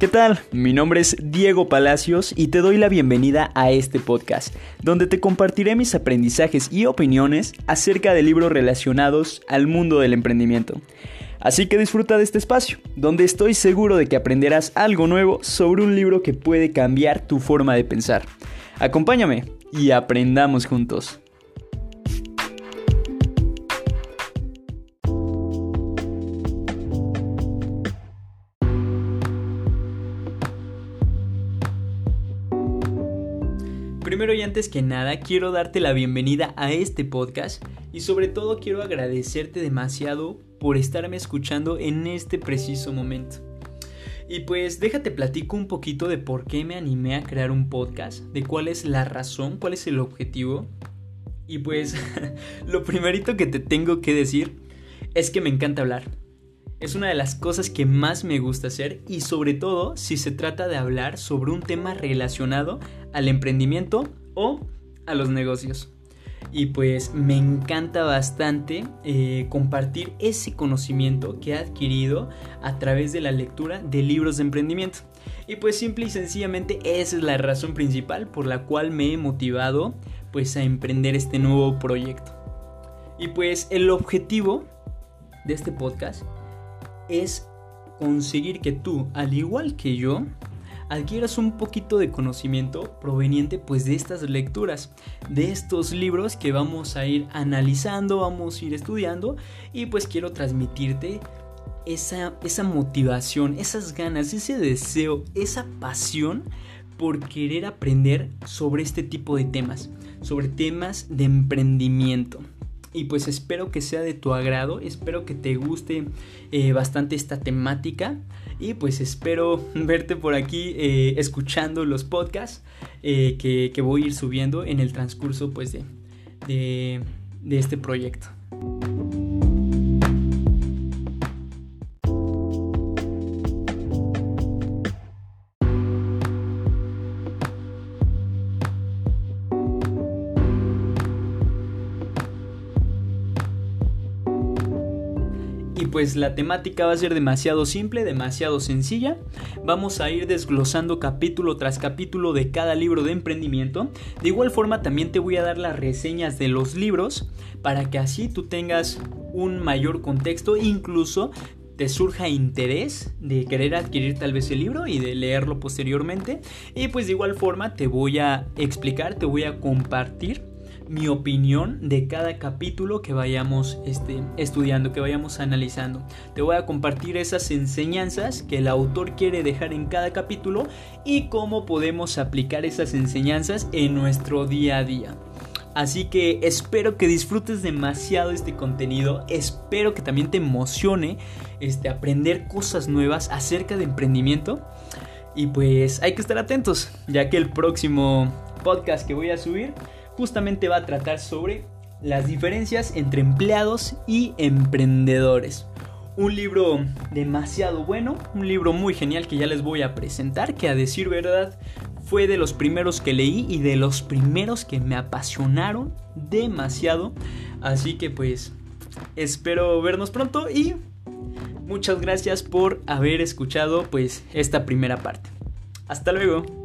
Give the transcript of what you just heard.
¿Qué tal? Mi nombre es Diego Palacios y te doy la bienvenida a este podcast, donde te compartiré mis aprendizajes y opiniones acerca de libros relacionados al mundo del emprendimiento. Así que disfruta de este espacio, donde estoy seguro de que aprenderás algo nuevo sobre un libro que puede cambiar tu forma de pensar. Acompáñame y aprendamos juntos. Primero y antes que nada, quiero darte la bienvenida a este podcast y sobre todo quiero agradecerte demasiado por estarme escuchando en este preciso momento. Y pues déjate platico un poquito de por qué me animé a crear un podcast, de cuál es la razón, cuál es el objetivo. Y pues lo primerito que te tengo que decir es que me encanta hablar. Es una de las cosas que más me gusta hacer y sobre todo si se trata de hablar sobre un tema relacionado al emprendimiento o a los negocios. Y pues me encanta bastante eh, compartir ese conocimiento que he adquirido a través de la lectura de libros de emprendimiento. Y pues simple y sencillamente esa es la razón principal por la cual me he motivado pues a emprender este nuevo proyecto. Y pues el objetivo de este podcast es conseguir que tú, al igual que yo, adquieras un poquito de conocimiento proveniente pues de estas lecturas, de estos libros que vamos a ir analizando, vamos a ir estudiando y pues quiero transmitirte esa, esa motivación, esas ganas, ese deseo, esa pasión por querer aprender sobre este tipo de temas, sobre temas de emprendimiento. Y pues espero que sea de tu agrado, espero que te guste eh, bastante esta temática. Y pues espero verte por aquí eh, escuchando los podcasts eh, que, voy a ir subiendo en el transcurso pues de, de este proyecto. Y pues la temática va a ser demasiado simple, demasiado sencilla. Vamos a ir desglosando capítulo tras capítulo de cada libro de emprendimiento. De igual forma también te voy a dar las reseñas de los libros para que así tú tengas un mayor contexto, incluso te surja interés de querer adquirir tal vez el libro y de leerlo posteriormente. Y pues de igual forma te voy a explicar, te voy a compartir mi opinión de cada capítulo que vayamos este, estudiando, que vayamos analizando. Te voy a compartir esas enseñanzas que el autor quiere dejar en cada capítulo y cómo podemos aplicar esas enseñanzas en nuestro día a día. Así que espero que disfrutes demasiado este contenido, espero que también te emocione este, aprender cosas nuevas acerca de emprendimiento. Y pues hay que estar atentos, ya que el próximo podcast que voy a subir justamente va a tratar sobre las diferencias entre empleados y emprendedores. Un libro demasiado bueno, un libro muy genial que ya les voy a presentar, que a decir verdad fue de los primeros que leí y de los primeros que me apasionaron demasiado. Así que pues espero vernos pronto y muchas gracias por haber escuchado pues esta primera parte. Hasta luego.